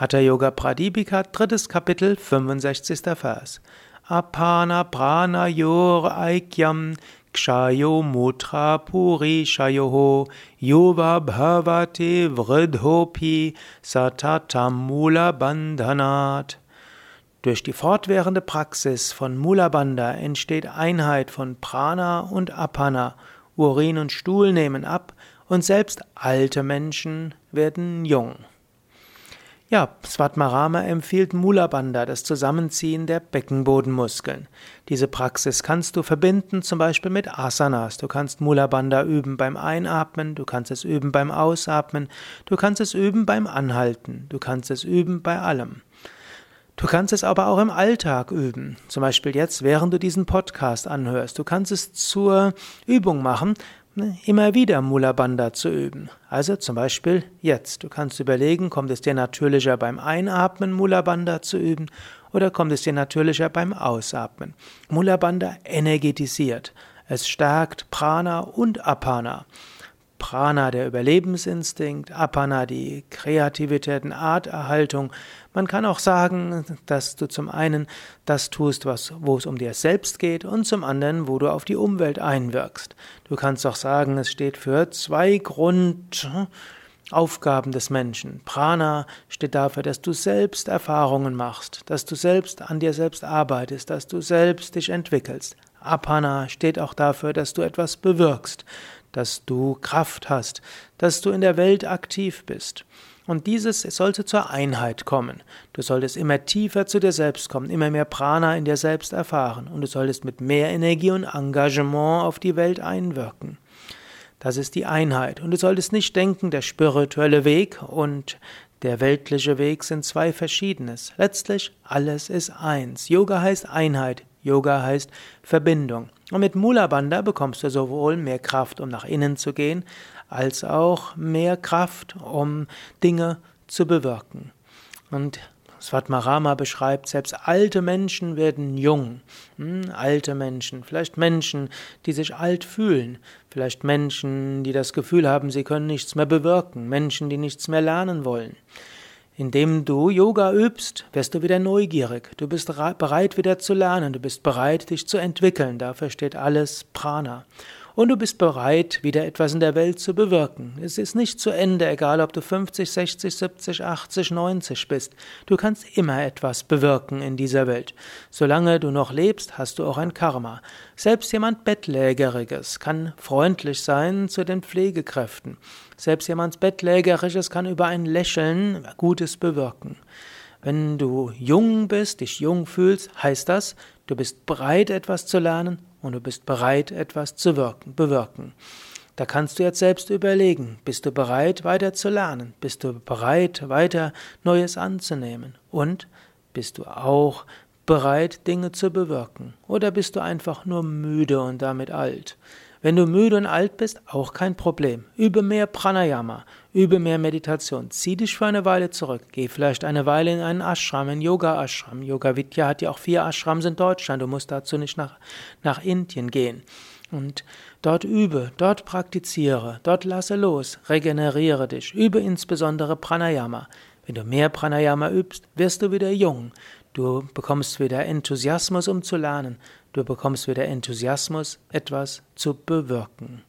Hatha Yoga Pradipika, drittes Kapitel, 65. Vers. Apana prana yor aikyam kshayo mutra puri shayoho yova bhavate vridhopi satatam mula bandhanat. Durch die fortwährende Praxis von Mula Bandha entsteht Einheit von Prana und Apana. Urin und Stuhl nehmen ab und selbst alte Menschen werden jung. Ja, Svatmarama empfiehlt Mula Bandha, das Zusammenziehen der Beckenbodenmuskeln. Diese Praxis kannst du verbinden zum Beispiel mit Asanas. Du kannst Mula Bandha üben beim Einatmen, du kannst es üben beim Ausatmen, du kannst es üben beim Anhalten, du kannst es üben bei allem. Du kannst es aber auch im Alltag üben. Zum Beispiel jetzt, während du diesen Podcast anhörst. Du kannst es zur Übung machen, immer wieder Mula Bandha zu üben. Also zum Beispiel jetzt. Du kannst überlegen, kommt es dir natürlicher beim Einatmen Mula Bandha zu üben oder kommt es dir natürlicher beim Ausatmen. Mula Bandha energetisiert. Es stärkt Prana und Apana. Prana der Überlebensinstinkt, Apana die Kreativität und Arterhaltung. Man kann auch sagen, dass du zum einen das tust, was, wo es um dir selbst geht und zum anderen, wo du auf die Umwelt einwirkst. Du kannst auch sagen, es steht für zwei Grundaufgaben des Menschen. Prana steht dafür, dass du selbst Erfahrungen machst, dass du selbst an dir selbst arbeitest, dass du selbst dich entwickelst. Apana steht auch dafür, dass du etwas bewirkst, dass du Kraft hast, dass du in der Welt aktiv bist. Und dieses sollte zur Einheit kommen. Du solltest immer tiefer zu dir selbst kommen, immer mehr Prana in dir selbst erfahren und du solltest mit mehr Energie und Engagement auf die Welt einwirken. Das ist die Einheit. Und du solltest nicht denken, der spirituelle Weg und der weltliche Weg sind zwei verschiedenes. Letztlich alles ist eins. Yoga heißt Einheit. Yoga heißt Verbindung. Und mit Mula Bandha bekommst du sowohl mehr Kraft, um nach innen zu gehen, als auch mehr Kraft, um Dinge zu bewirken. Und Svatmarama beschreibt, selbst alte Menschen werden jung. Hm, alte Menschen, vielleicht Menschen, die sich alt fühlen, vielleicht Menschen, die das Gefühl haben, sie können nichts mehr bewirken, Menschen, die nichts mehr lernen wollen. Indem du Yoga übst, wirst du wieder neugierig. Du bist bereit wieder zu lernen. Du bist bereit, dich zu entwickeln. Dafür steht alles Prana und du bist bereit, wieder etwas in der Welt zu bewirken. Es ist nicht zu Ende, egal ob du 50, 60, 70, 80, 90 bist. Du kannst immer etwas bewirken in dieser Welt. Solange du noch lebst, hast du auch ein Karma. Selbst jemand Bettlägeriges kann freundlich sein zu den Pflegekräften. Selbst jemand Bettlägeriges kann über ein Lächeln Gutes bewirken. Wenn du jung bist, dich jung fühlst, heißt das, du bist bereit, etwas zu lernen und du bist bereit, etwas zu wirken, bewirken. Da kannst du jetzt selbst überlegen, bist du bereit, weiter zu lernen? Bist du bereit, weiter Neues anzunehmen? Und bist du auch bereit, Dinge zu bewirken? Oder bist du einfach nur müde und damit alt? Wenn du müde und alt bist, auch kein Problem. Übe mehr Pranayama, übe mehr Meditation. Zieh dich für eine Weile zurück. Geh vielleicht eine Weile in einen Ashram, einen Yoga-Ashram. Yoga Vidya hat ja auch vier Ashrams in Deutschland. Du musst dazu nicht nach, nach Indien gehen. Und dort übe, dort praktiziere, dort lasse los, regeneriere dich. Übe insbesondere Pranayama. Wenn du mehr Pranayama übst, wirst du wieder jung. Du bekommst wieder Enthusiasmus, um zu lernen. Du bekommst wieder Enthusiasmus, etwas zu bewirken.